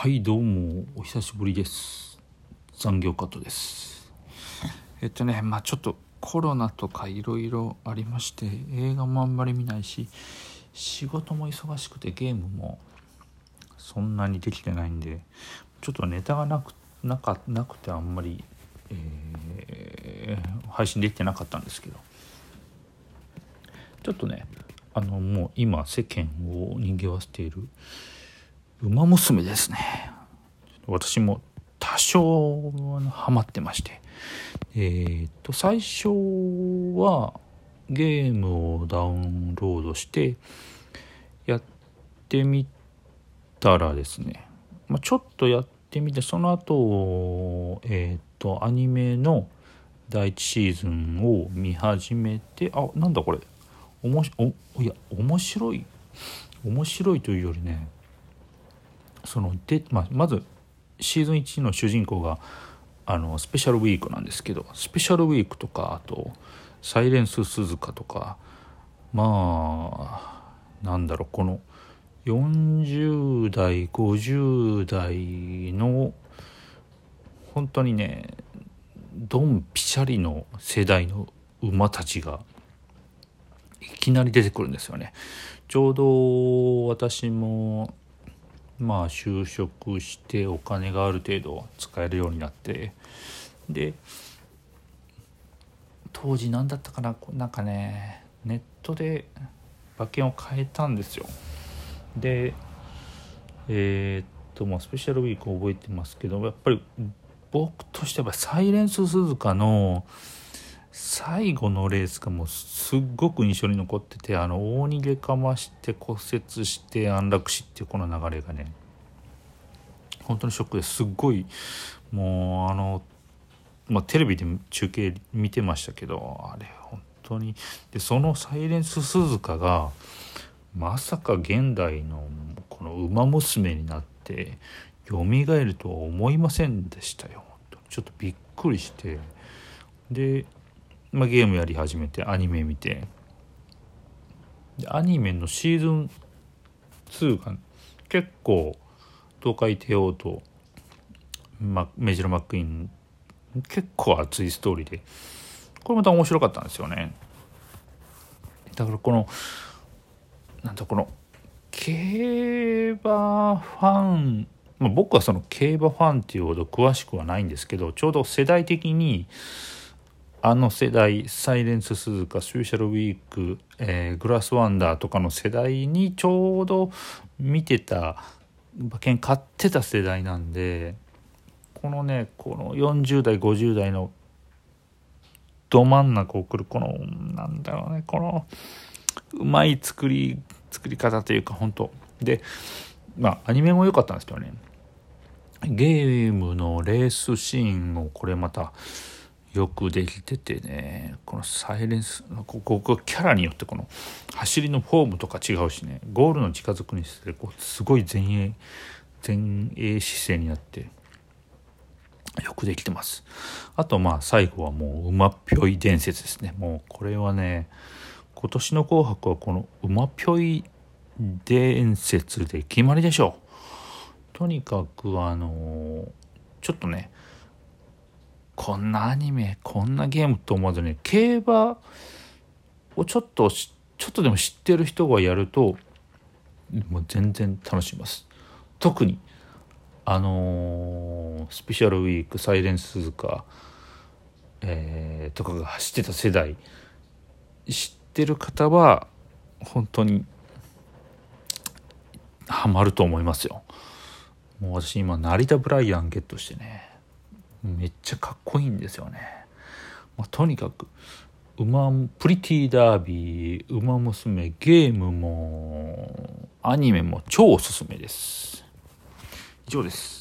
はいどうもお久しぶりです。残業カットです。えっとねまあちょっとコロナとかいろいろありまして映画もあんまり見ないし仕事も忙しくてゲームもそんなにできてないんでちょっとネタがなくなかなくてあんまり、えー、配信できてなかったんですけど。ちょっとねあのもう今世間を賑わせている馬娘ですね。私も多少ハマってまして。えー、っと最初はゲームをダウンロードしてやってみたらですね、まあ、ちょっとやってみてその後えー、っとアニメの第1シーズンを見始めてあなんだこれ。おもしおいや面白い。面白いというよりねそので、まあ、まずシーズン1の主人公があのスペシャルウィークなんですけどスペシャルウィークとかあと「サイレンス鈴鹿」とかまあなんだろうこの40代50代の本当にねドンピシャリの世代の馬たちがいきなり出てくるんですよね。ちょうど私もまあ就職してお金がある程度使えるようになってで当時何だったかななんかねネットで馬券を変えたんですよ。でえー、っとまあスペシャルウィーク覚えてますけどやっぱり僕としてはサイレンス鈴鹿の最後のレースがもうすっごく印象に残っててあの大逃げかまして骨折して安楽死っていうこの流れがね本当にショックですっごいもうあの、まあ、テレビで中継見てましたけどあれ本当に。でそのサイレンス鈴鹿がまさか現代のこの馬娘になって蘇るとは思いませんでしたよちょっとびっくりして。でまあ、ゲームやり始めてアニメ見て。でアニメのシーズン2が結構東海帝王と、ま、メジロマックイーン結構熱いストーリーで。これまた面白かったんですよね。だからこのなんだこの競馬ファン、まあ、僕はその競馬ファンっていうほど詳しくはないんですけどちょうど世代的にあの世代サイレンス鈴鹿スペシャルウィーク、えー、グラスワンダーとかの世代にちょうど見てた馬券買ってた世代なんでこのねこの40代50代のど真ん中をくるこのなんだろうねこのうまい作り作り方というか本当。でまあアニメも良かったんですけどね。ゲームのレースシーンもこれまたよくできててねこのサイレンスここキャラによってこの走りのフォームとか違うしねゴールの近づくにしてこうすごい前衛前衛姿勢になってよくできてます。あとまあ最後はもう馬っぴょい伝説ですね。もうこれはね今年の「紅白」はこの馬ぴょい伝説で決まりでしょう。とにかくあのちょっとねこんなアニメこんなゲームと思わずに競馬をちょっとちょっとでも知ってる人がやるともう全然楽しみます。特にあのー、スペシャルウィークサイレンス鈴鹿、えー、とかが走ってた世代知ってる方は本当にハマると思いますよ。もう私今成田ブライアンゲットしてね。めっちゃかっこいいんですよね、まあ、とにかく馬プリティダービー馬娘ゲームもアニメも超おすすめです。以上です。